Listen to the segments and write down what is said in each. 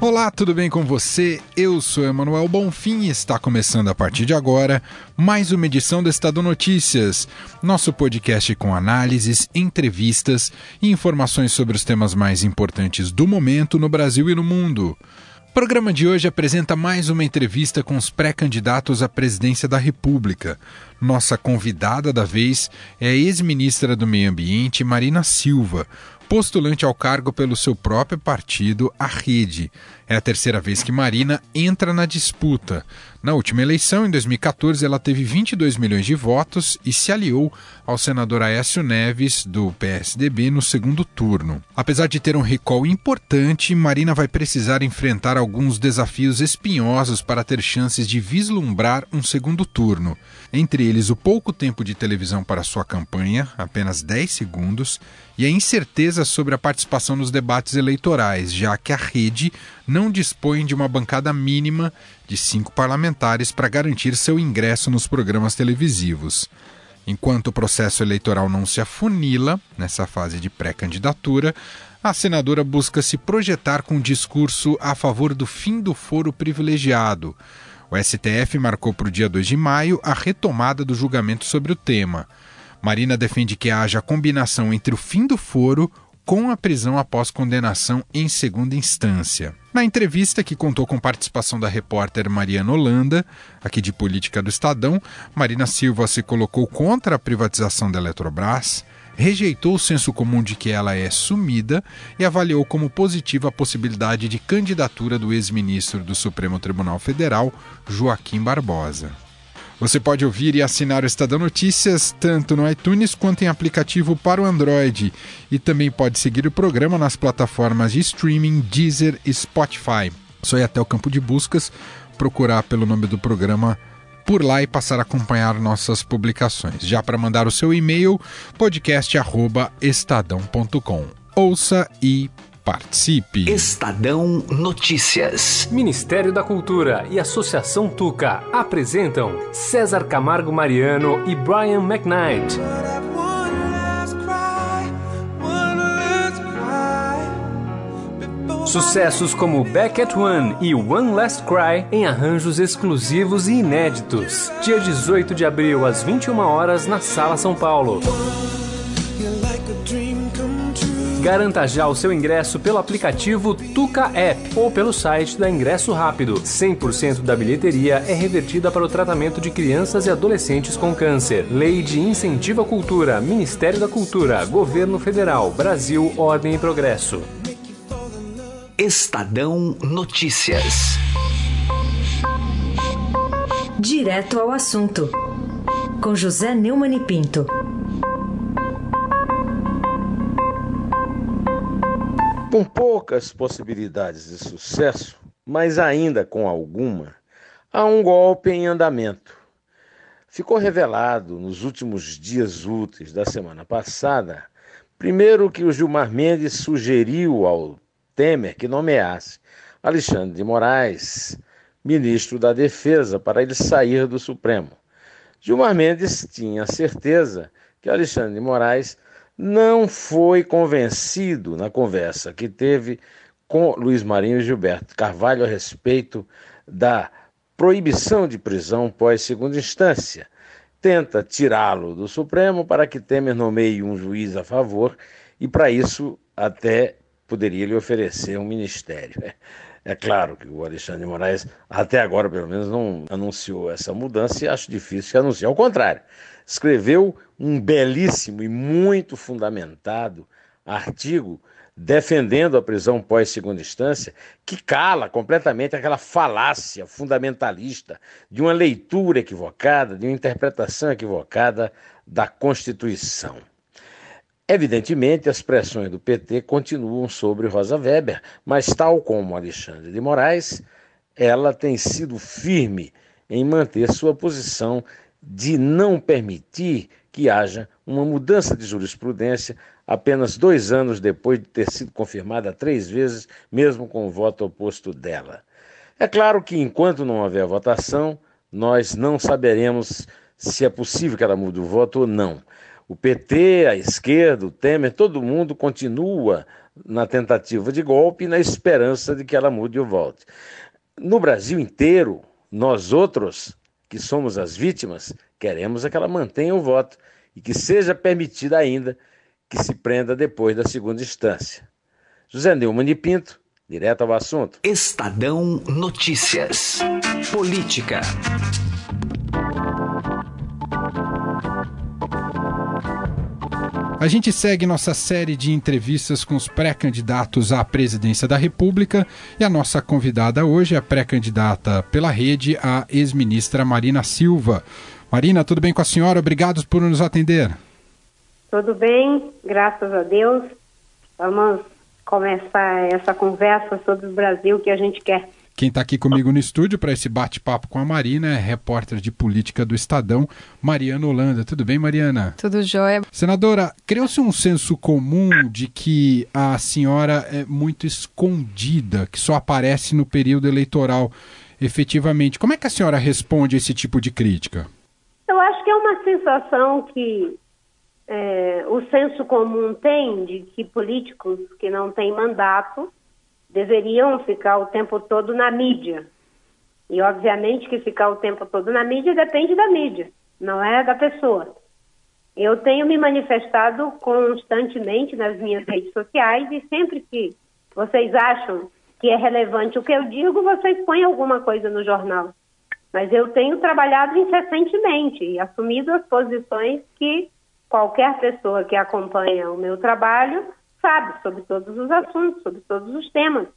Olá, tudo bem com você? Eu sou Emanuel Bonfim e está começando a partir de agora mais uma edição do Estado Notícias, nosso podcast com análises, entrevistas e informações sobre os temas mais importantes do momento no Brasil e no mundo. O programa de hoje apresenta mais uma entrevista com os pré-candidatos à presidência da República. Nossa convidada da vez é a ex-ministra do Meio Ambiente, Marina Silva, postulante ao cargo pelo seu próprio partido, a Rede. É a terceira vez que Marina entra na disputa. Na última eleição, em 2014, ela teve 22 milhões de votos e se aliou ao senador Aécio Neves, do PSDB, no segundo turno. Apesar de ter um recall importante, Marina vai precisar enfrentar alguns desafios espinhosos para ter chances de vislumbrar um segundo turno. Entre eles, o pouco tempo de televisão para sua campanha, apenas 10 segundos, e a incerteza sobre a participação nos debates eleitorais, já que a rede não dispõe de uma bancada mínima de cinco parlamentares para garantir seu ingresso nos programas televisivos. Enquanto o processo eleitoral não se afunila nessa fase de pré-candidatura, a senadora busca se projetar com um discurso a favor do fim do foro privilegiado. O STF marcou para o dia 2 de maio a retomada do julgamento sobre o tema. Marina defende que haja combinação entre o fim do foro com a prisão após condenação em segunda instância. Na entrevista, que contou com participação da repórter Mariana Holanda, aqui de Política do Estadão, Marina Silva se colocou contra a privatização da Eletrobras, rejeitou o senso comum de que ela é sumida e avaliou como positiva a possibilidade de candidatura do ex-ministro do Supremo Tribunal Federal, Joaquim Barbosa. Você pode ouvir e assinar o Estadão Notícias tanto no iTunes quanto em aplicativo para o Android. E também pode seguir o programa nas plataformas de streaming Deezer e Spotify. Só ir até o campo de buscas, procurar pelo nome do programa por lá e passar a acompanhar nossas publicações. Já para mandar o seu e-mail, podcast@estadão.com. Ouça e Participe. Estadão Notícias. Ministério da Cultura e Associação Tuca apresentam César Camargo Mariano e Brian McKnight. Sucessos como Back at One e One Last Cry em arranjos exclusivos e inéditos. Dia 18 de abril, às 21 horas, na Sala São Paulo. Garanta já o seu ingresso pelo aplicativo Tuca App ou pelo site da Ingresso Rápido. 100% da bilheteria é revertida para o tratamento de crianças e adolescentes com câncer. Lei de Incentivo à Cultura, Ministério da Cultura, Governo Federal, Brasil, Ordem e Progresso. Estadão Notícias. Direto ao assunto. Com José Neumann e Pinto. Com poucas possibilidades de sucesso, mas ainda com alguma, há um golpe em andamento. Ficou revelado nos últimos dias úteis da semana passada, primeiro que o Gilmar Mendes sugeriu ao Temer que nomeasse Alexandre de Moraes ministro da Defesa para ele sair do Supremo. Gilmar Mendes tinha certeza que Alexandre de Moraes não foi convencido na conversa que teve com Luiz Marinho e Gilberto Carvalho a respeito da proibição de prisão pós segunda instância. Tenta tirá-lo do Supremo para que Temer nomeie um juiz a favor e, para isso, até poderia lhe oferecer um ministério. É claro que o Alexandre de Moraes, até agora pelo menos, não anunciou essa mudança e acho difícil que anuncie. Ao contrário, escreveu um belíssimo e muito fundamentado artigo defendendo a prisão pós segunda instância, que cala completamente aquela falácia fundamentalista de uma leitura equivocada, de uma interpretação equivocada da Constituição. Evidentemente, as pressões do PT continuam sobre Rosa Weber, mas, tal como Alexandre de Moraes, ela tem sido firme em manter sua posição de não permitir que haja uma mudança de jurisprudência apenas dois anos depois de ter sido confirmada três vezes, mesmo com o voto oposto dela. É claro que enquanto não houver votação, nós não saberemos se é possível que ela mude o voto ou não. O PT, a esquerda, o Temer, todo mundo continua na tentativa de golpe e na esperança de que ela mude o voto. No Brasil inteiro, nós outros, que somos as vítimas, queremos é que ela mantenha o voto e que seja permitida ainda que se prenda depois da segunda instância. José Neumann de Pinto, direto ao assunto. Estadão Notícias. Política. A gente segue nossa série de entrevistas com os pré-candidatos à presidência da República e a nossa convidada hoje é a pré-candidata pela rede, a ex-ministra Marina Silva. Marina, tudo bem com a senhora? Obrigado por nos atender. Tudo bem, graças a Deus. Vamos começar essa conversa sobre o Brasil que a gente quer. Quem está aqui comigo no estúdio para esse bate-papo com a Marina é repórter de política do Estadão, Mariana Holanda. Tudo bem, Mariana? Tudo jóia. Senadora, criou-se um senso comum de que a senhora é muito escondida, que só aparece no período eleitoral. Efetivamente, como é que a senhora responde a esse tipo de crítica? Eu acho que é uma sensação que é, o senso comum tem de que políticos que não têm mandato deveriam ficar o tempo todo na mídia. E, obviamente, que ficar o tempo todo na mídia depende da mídia, não é da pessoa. Eu tenho me manifestado constantemente nas minhas redes sociais e sempre que vocês acham que é relevante o que eu digo, vocês põem alguma coisa no jornal. Mas eu tenho trabalhado incessantemente e assumido as posições que qualquer pessoa que acompanha o meu trabalho sabe sobre todos os assuntos, sobre todos os temas,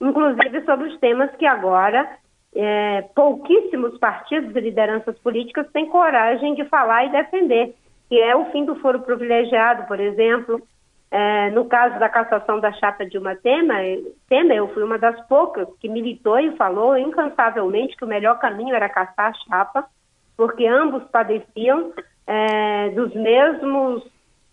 inclusive sobre os temas que agora é, pouquíssimos partidos e lideranças políticas têm coragem de falar e defender, que é o fim do foro privilegiado, por exemplo. É, no caso da cassação da chapa Dilma Temer, Temer, eu fui uma das poucas que militou e falou incansavelmente que o melhor caminho era caçar a chapa, porque ambos padeciam é, dos mesmos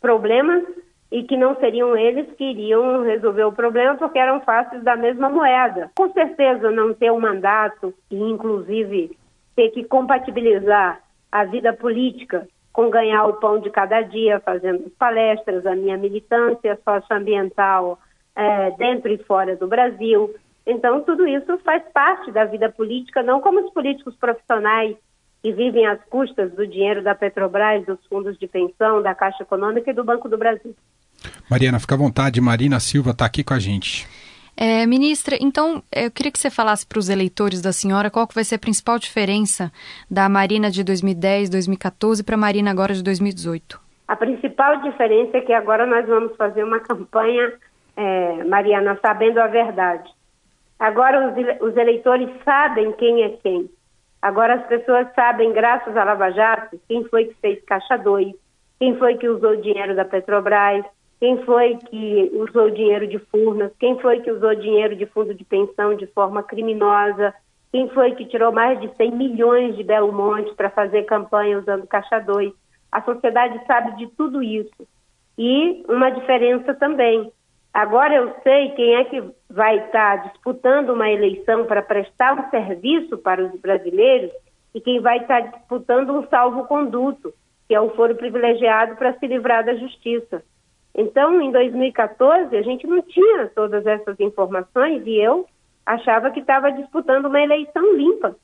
problemas e que não seriam eles que iriam resolver o problema porque eram faces da mesma moeda. Com certeza não ter um mandato e inclusive ter que compatibilizar a vida política com ganhar o pão de cada dia, fazendo palestras, a minha militância socioambiental é, dentro e fora do Brasil. Então, tudo isso faz parte da vida política, não como os políticos profissionais que vivem às custas do dinheiro da Petrobras, dos fundos de pensão, da Caixa Econômica e do Banco do Brasil. Mariana, fica à vontade. Marina Silva está aqui com a gente. É, ministra, então eu queria que você falasse para os eleitores da senhora qual que vai ser a principal diferença da Marina de 2010, 2014 para a Marina agora de 2018. A principal diferença é que agora nós vamos fazer uma campanha, é, Mariana, sabendo a verdade. Agora os, os eleitores sabem quem é quem. Agora as pessoas sabem, graças à Lava Jato, quem foi que fez Caixa 2, quem foi que usou o dinheiro da Petrobras, quem foi que usou dinheiro de Furnas, quem foi que usou dinheiro de fundo de pensão de forma criminosa, quem foi que tirou mais de 100 milhões de Belo Monte para fazer campanha usando Caixa 2. A sociedade sabe de tudo isso. E uma diferença também. Agora eu sei quem é que vai estar tá disputando uma eleição para prestar um serviço para os brasileiros e quem vai estar tá disputando um salvo-conduto, que é o foro privilegiado para se livrar da justiça. Então, em 2014, a gente não tinha todas essas informações e eu achava que estava disputando uma eleição limpa,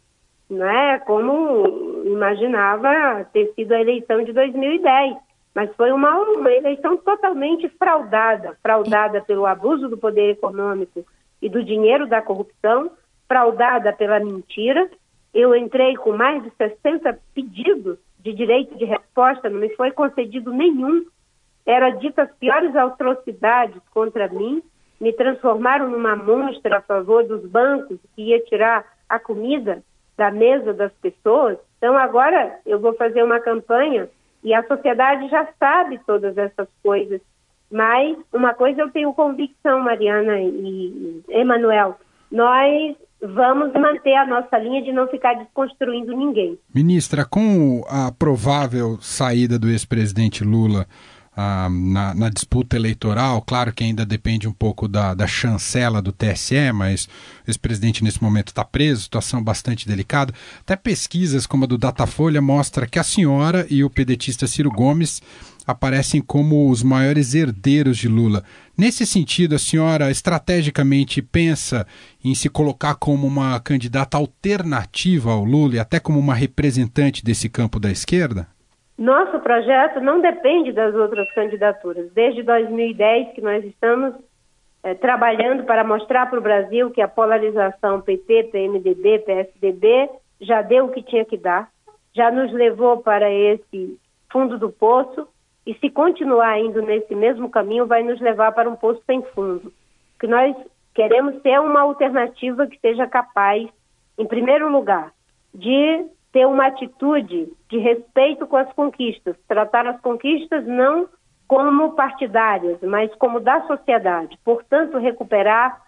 né? como imaginava ter sido a eleição de 2010. Mas foi uma, uma eleição totalmente fraudada fraudada pelo abuso do poder econômico e do dinheiro da corrupção, fraudada pela mentira. Eu entrei com mais de 60 pedidos de direito de resposta, não me foi concedido nenhum era dita as piores atrocidades contra mim, me transformaram numa monstra a favor dos bancos que ia tirar a comida da mesa das pessoas. Então agora eu vou fazer uma campanha e a sociedade já sabe todas essas coisas. Mas uma coisa eu tenho convicção, Mariana e Emanuel, nós vamos manter a nossa linha de não ficar desconstruindo ninguém. Ministra, com a provável saída do ex-presidente Lula ah, na, na, disputa eleitoral. Claro que ainda depende um pouco da, da chancela do TSE, mas o ex-presidente nesse momento está preso, situação bastante delicada. Até pesquisas como a do Datafolha mostra que a senhora e o pedetista Ciro Gomes aparecem como os maiores herdeiros de Lula. Nesse sentido, a senhora estrategicamente pensa em se colocar como uma candidata alternativa ao Lula e até como uma representante desse campo da esquerda? Nosso projeto não depende das outras candidaturas. Desde 2010 que nós estamos é, trabalhando para mostrar para o Brasil que a polarização PT, PMDB, PSDB já deu o que tinha que dar, já nos levou para esse fundo do poço e se continuar indo nesse mesmo caminho vai nos levar para um poço sem fundo. Que nós queremos ser uma alternativa que seja capaz, em primeiro lugar, de ter uma atitude de respeito com as conquistas, tratar as conquistas não como partidárias, mas como da sociedade. Portanto, recuperar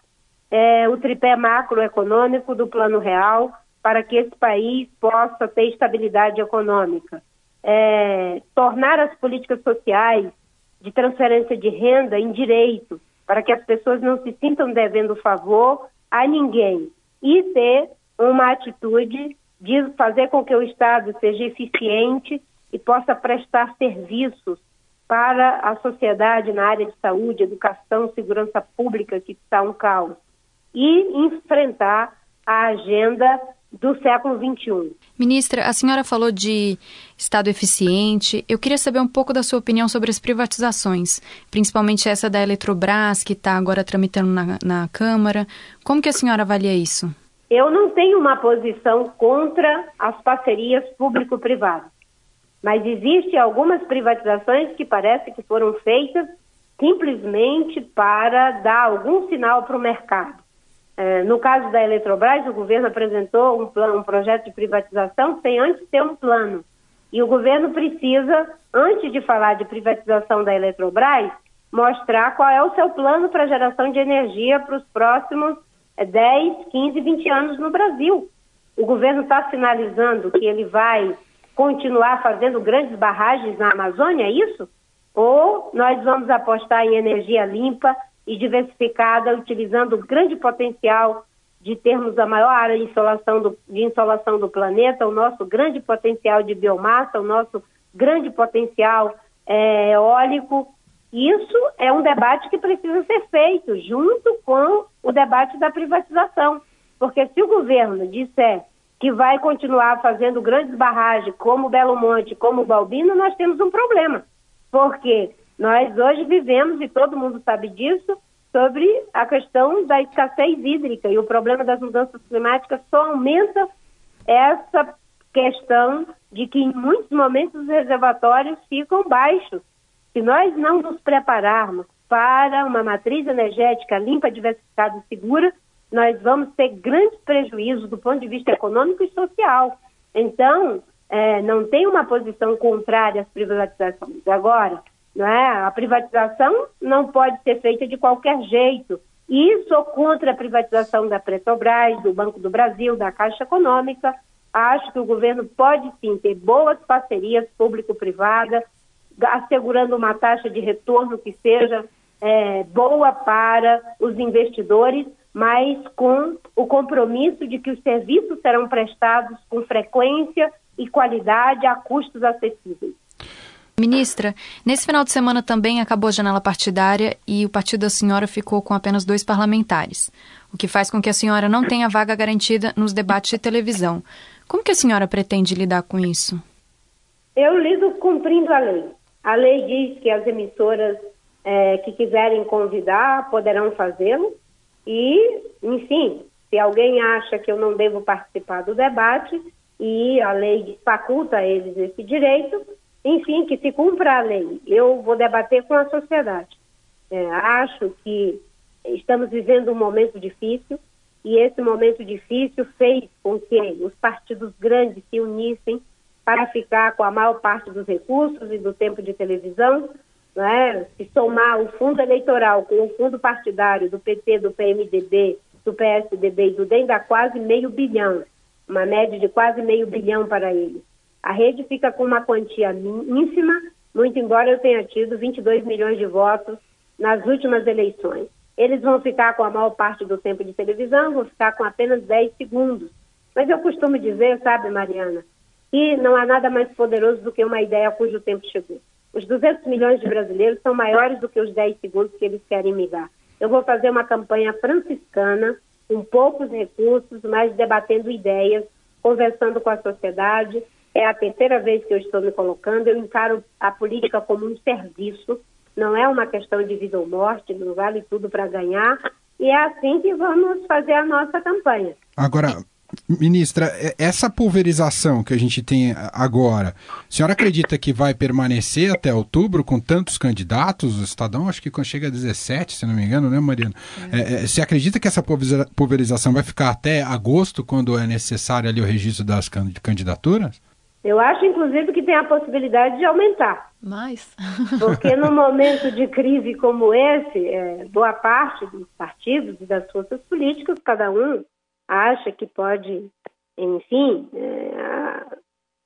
é, o tripé macroeconômico do Plano Real para que esse país possa ter estabilidade econômica. É, tornar as políticas sociais de transferência de renda em direito, para que as pessoas não se sintam devendo favor a ninguém. E ter uma atitude de fazer com que o Estado seja eficiente e possa prestar serviços para a sociedade na área de saúde, educação, segurança pública, que está um caos, e enfrentar a agenda do século XXI. Ministra, a senhora falou de Estado eficiente. Eu queria saber um pouco da sua opinião sobre as privatizações, principalmente essa da Eletrobras, que está agora tramitando na, na Câmara. Como que a senhora avalia isso? Eu não tenho uma posição contra as parcerias público-privadas, mas existem algumas privatizações que parece que foram feitas simplesmente para dar algum sinal para o mercado. É, no caso da Eletrobras, o governo apresentou um, plano, um projeto de privatização sem antes ter um plano. E o governo precisa, antes de falar de privatização da Eletrobras, mostrar qual é o seu plano para geração de energia para os próximos 10, 15, 20 anos no Brasil. O governo está sinalizando que ele vai continuar fazendo grandes barragens na Amazônia, é isso? Ou nós vamos apostar em energia limpa e diversificada, utilizando o grande potencial de termos a maior área de insolação do, de insolação do planeta, o nosso grande potencial de biomassa, o nosso grande potencial é, eólico isso é um debate que precisa ser feito junto com o debate da privatização. Porque se o governo disser que vai continuar fazendo grandes barragens como Belo Monte, como Balbino, nós temos um problema. Porque nós hoje vivemos, e todo mundo sabe disso, sobre a questão da escassez hídrica e o problema das mudanças climáticas só aumenta essa questão de que em muitos momentos os reservatórios ficam baixos se nós não nos prepararmos para uma matriz energética limpa, diversificada e segura, nós vamos ter grandes prejuízos do ponto de vista econômico e social. Então, é, não tem uma posição contrária às privatizações. Agora, não é? a privatização não pode ser feita de qualquer jeito. E sou contra a privatização da Petrobras, do Banco do Brasil, da Caixa Econômica. Acho que o governo pode sim ter boas parcerias público-privadas, assegurando uma taxa de retorno que seja é, boa para os investidores, mas com o compromisso de que os serviços serão prestados com frequência e qualidade a custos acessíveis. Ministra, nesse final de semana também acabou a janela partidária e o partido da senhora ficou com apenas dois parlamentares, o que faz com que a senhora não tenha vaga garantida nos debates de televisão. Como que a senhora pretende lidar com isso? Eu lido cumprindo a lei. A lei diz que as emissoras é, que quiserem convidar poderão fazê-lo. E, enfim, se alguém acha que eu não devo participar do debate e a lei faculta a eles esse direito, enfim, que se cumpra a lei. Eu vou debater com a sociedade. É, acho que estamos vivendo um momento difícil e esse momento difícil fez com que os partidos grandes se unissem para ficar com a maior parte dos recursos e do tempo de televisão, né? se somar o fundo eleitoral com o fundo partidário do PT, do PMDB, do PSDB e do DEM, dá quase meio bilhão, uma média de quase meio bilhão para eles. A rede fica com uma quantia ínfima muito embora eu tenha tido 22 milhões de votos nas últimas eleições. Eles vão ficar com a maior parte do tempo de televisão, vão ficar com apenas 10 segundos. Mas eu costumo dizer, sabe, Mariana, que não há nada mais poderoso do que uma ideia cujo tempo chegou. Os 200 milhões de brasileiros são maiores do que os 10 segundos que eles querem me dar. Eu vou fazer uma campanha franciscana, com poucos recursos, mas debatendo ideias, conversando com a sociedade. É a terceira vez que eu estou me colocando. Eu encaro a política como um serviço, não é uma questão de vida ou morte, não vale tudo para ganhar. E é assim que vamos fazer a nossa campanha. Agora, Ministra, essa pulverização que a gente tem agora, a senhora acredita que vai permanecer até outubro com tantos candidatos? O Estadão acho que chega a 17, se não me engano, né, Mariana? É. É, você acredita que essa pulverização vai ficar até agosto, quando é necessário ali o registro das candidaturas? Eu acho, inclusive, que tem a possibilidade de aumentar. Mais? Porque num momento de crise como esse, é, boa parte dos partidos e das forças políticas, cada um acha que pode, enfim, é,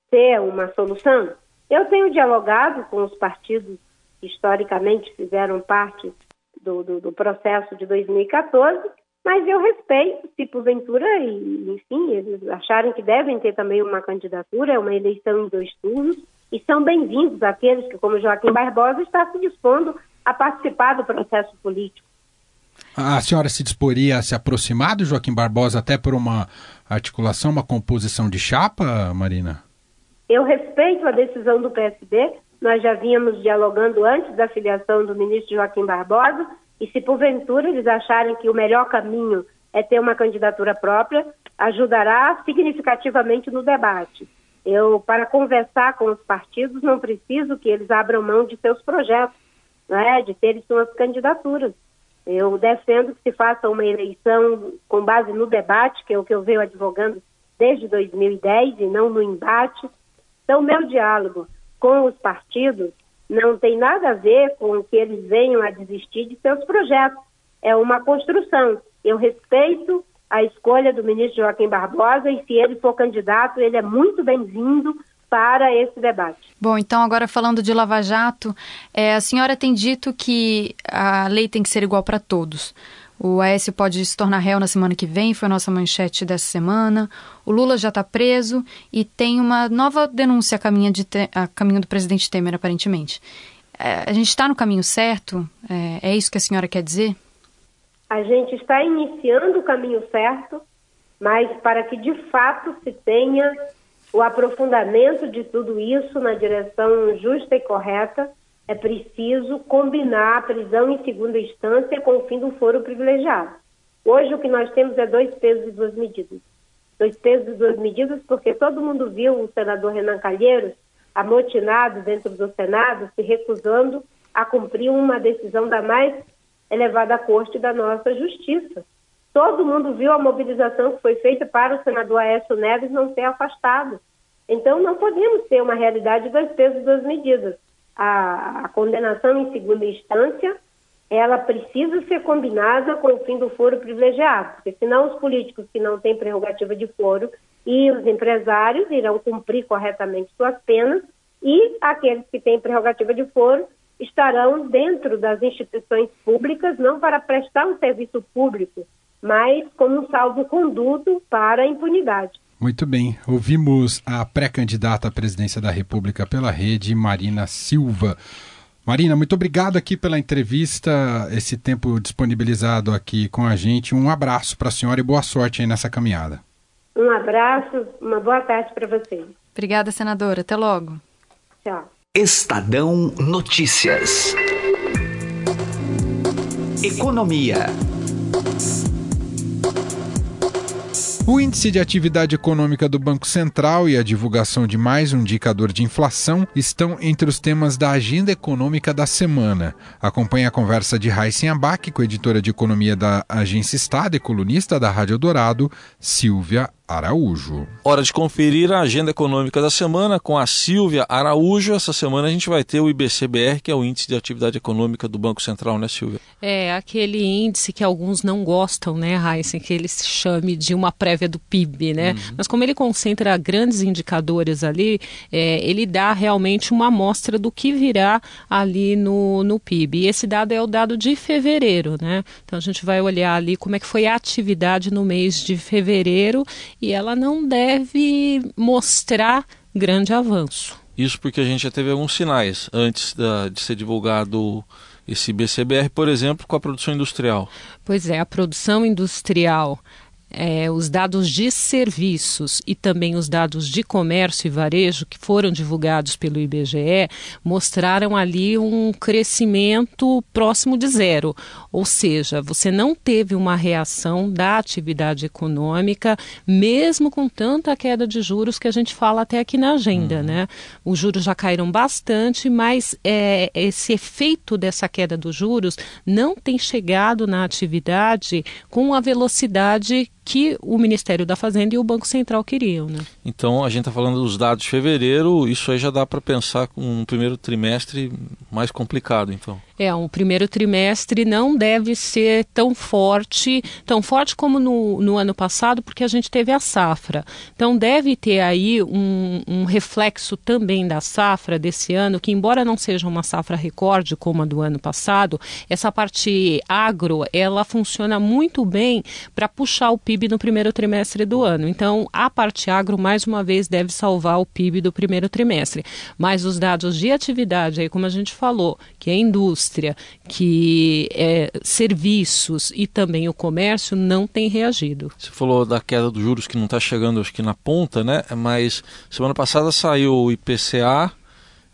ser uma solução. Eu tenho dialogado com os partidos que historicamente fizeram parte do, do, do processo de 2014, mas eu respeito, se porventura, e, enfim, eles acharem que devem ter também uma candidatura, é uma eleição em dois turnos, e são bem-vindos aqueles que, como Joaquim Barbosa, está se dispondo a participar do processo político. A senhora se disporia a se aproximar do Joaquim Barbosa até por uma articulação, uma composição de chapa, Marina? Eu respeito a decisão do PSD. Nós já vínhamos dialogando antes da filiação do ministro Joaquim Barbosa. E se porventura eles acharem que o melhor caminho é ter uma candidatura própria, ajudará significativamente no debate. Eu, para conversar com os partidos, não preciso que eles abram mão de seus projetos, né, de terem suas candidaturas. Eu defendo que se faça uma eleição com base no debate, que é o que eu venho advogando desde 2010 e não no embate. Então, meu diálogo com os partidos não tem nada a ver com que eles venham a desistir de seus projetos. É uma construção. Eu respeito a escolha do ministro Joaquim Barbosa e se ele for candidato, ele é muito bem-vindo para esse debate. Bom, então agora falando de Lava Jato, é, a senhora tem dito que a lei tem que ser igual para todos. O Aécio pode se tornar réu na semana que vem, foi a nossa manchete dessa semana. O Lula já está preso e tem uma nova denúncia a caminho, de te, a caminho do presidente Temer, aparentemente. É, a gente está no caminho certo? É, é isso que a senhora quer dizer? A gente está iniciando o caminho certo, mas para que de fato se tenha o aprofundamento de tudo isso na direção justa e correta, é preciso combinar a prisão em segunda instância com o fim do foro privilegiado. Hoje o que nós temos é dois pesos e duas medidas. Dois pesos e duas medidas porque todo mundo viu o senador Renan Calheiros amotinado dentro do Senado se recusando a cumprir uma decisão da mais elevada corte da nossa justiça. Todo mundo viu a mobilização que foi feita para o senador Aécio Neves não ser afastado. Então, não podemos ter uma realidade de dois pesos duas medidas. A, a, condenação em segunda instância, ela precisa ser combinada com o fim do foro privilegiado, porque senão os políticos que não têm prerrogativa de foro e os empresários irão cumprir corretamente suas penas e aqueles que têm prerrogativa de foro estarão dentro das instituições públicas, não para prestar um serviço público, mas como um salvo-conduto para a impunidade. Muito bem. Ouvimos a pré-candidata à presidência da República pela rede, Marina Silva. Marina, muito obrigado aqui pela entrevista, esse tempo disponibilizado aqui com a gente. Um abraço para a senhora e boa sorte aí nessa caminhada. Um abraço, uma boa tarde para você. Obrigada, senadora. Até logo. Tchau. Estadão Notícias. Economia. O índice de atividade econômica do Banco Central e a divulgação de mais um indicador de inflação estão entre os temas da agenda econômica da semana. Acompanhe a conversa de Raíssen Abac com editora de economia da Agência Estado e colunista da Rádio Dourado, Silvia Araújo. Hora de conferir a agenda econômica da semana com a Silvia Araújo. Essa semana a gente vai ter o IBCBR, que é o Índice de Atividade Econômica do Banco Central, né, Silvia? É, aquele índice que alguns não gostam, né, Heisen, que ele se chame de uma prévia do PIB, né? Uhum. Mas como ele concentra grandes indicadores ali, é, ele dá realmente uma amostra do que virá ali no, no PIB. E esse dado é o dado de fevereiro, né? Então a gente vai olhar ali como é que foi a atividade no mês de fevereiro e ela não deve mostrar grande avanço. Isso porque a gente já teve alguns sinais antes da, de ser divulgado esse BCBR, por exemplo, com a produção industrial. Pois é, a produção industrial é, os dados de serviços e também os dados de comércio e varejo que foram divulgados pelo IBGE mostraram ali um crescimento próximo de zero, ou seja, você não teve uma reação da atividade econômica, mesmo com tanta queda de juros que a gente fala até aqui na agenda, uhum. né? Os juros já caíram bastante, mas é, esse efeito dessa queda dos juros não tem chegado na atividade com a velocidade que o Ministério da Fazenda e o Banco Central queriam. Né? Então, a gente está falando dos dados de fevereiro, isso aí já dá para pensar com um primeiro trimestre mais complicado, então. É, um primeiro trimestre não deve ser tão forte, tão forte como no, no ano passado, porque a gente teve a safra. Então deve ter aí um, um reflexo também da safra desse ano, que embora não seja uma safra recorde como a do ano passado, essa parte agro, ela funciona muito bem para puxar o PIB no primeiro trimestre do ano. Então a parte agro, mais uma vez, deve salvar o PIB do primeiro trimestre. Mas os dados de atividade, aí como a gente falou, que é indústria, indústria, que é, serviços e também o comércio não tem reagido. Você falou da queda dos juros que não está chegando, acho que na ponta, né? Mas semana passada saiu o IPCA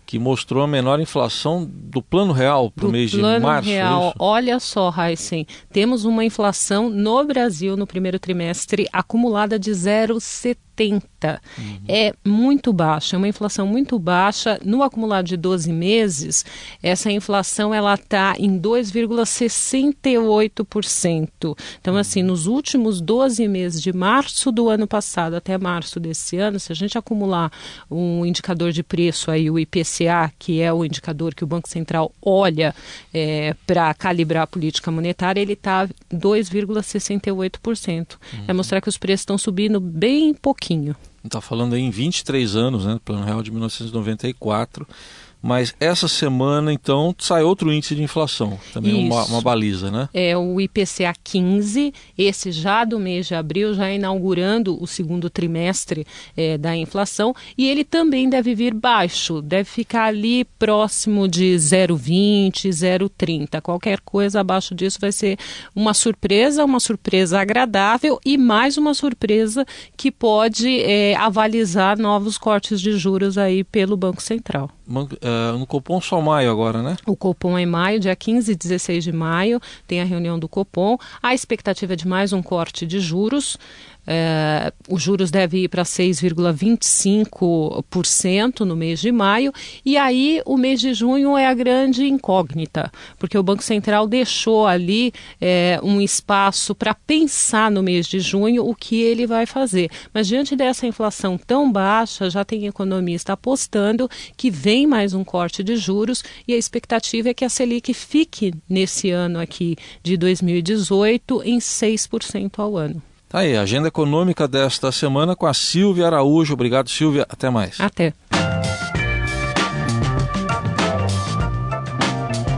que mostrou a menor inflação do plano real para o mês de março. É real. Olha só, Heisen, temos uma inflação no Brasil no primeiro trimestre acumulada de 0,70 70. Uhum. É muito baixa, é uma inflação muito baixa. No acumulado de 12 meses, essa inflação ela está em 2,68%. Então, uhum. assim, nos últimos 12 meses, de março do ano passado até março desse ano, se a gente acumular um indicador de preço aí, o IPCA, que é o indicador que o Banco Central olha é, para calibrar a política monetária, ele está 2,68%. Uhum. É mostrar que os preços estão subindo bem pouquinho pouquinho. Está falando aí em 23 anos, né? Plano Real de 1994 mas essa semana, então, sai outro índice de inflação, também uma, uma, baliza, né? É o IPCA 15, esse já do mês de abril, já inaugurando o segundo trimestre é, da inflação, e ele também deve vir baixo, deve ficar ali próximo de 0,20, 0,30. Qualquer coisa abaixo disso vai ser uma surpresa, uma surpresa agradável e mais uma surpresa que pode é, avalizar novos cortes de juros aí pelo Banco Central. No Copom só maio agora, né? O Copom é em maio, dia 15 e 16 de maio, tem a reunião do Copom. A expectativa é de mais um corte de juros. É, os juros devem ir para 6,25% no mês de maio, e aí o mês de junho é a grande incógnita, porque o Banco Central deixou ali é, um espaço para pensar no mês de junho o que ele vai fazer. Mas diante dessa inflação tão baixa, já tem economista apostando que vem mais um corte de juros, e a expectativa é que a Selic fique nesse ano aqui de 2018 em 6% ao ano. Tá aí, agenda econômica desta semana com a Silvia Araújo. Obrigado, Silvia. Até mais. Até.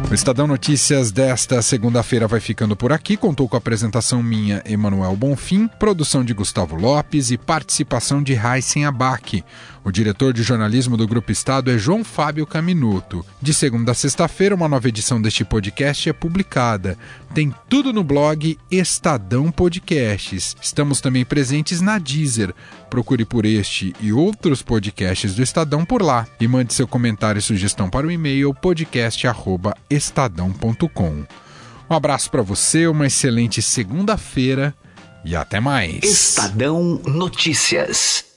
O Estadão Notícias desta segunda-feira vai ficando por aqui. Contou com a apresentação minha, Emanuel Bonfim, produção de Gustavo Lopes e participação de Raíssen Abac. O diretor de jornalismo do Grupo Estado é João Fábio Caminuto. De segunda a sexta-feira, uma nova edição deste podcast é publicada. Tem tudo no blog Estadão Podcasts. Estamos também presentes na Deezer. Procure por este e outros podcasts do Estadão por lá. E mande seu comentário e sugestão para o e-mail podcast.estadão.com. Um abraço para você, uma excelente segunda-feira e até mais. Estadão Notícias.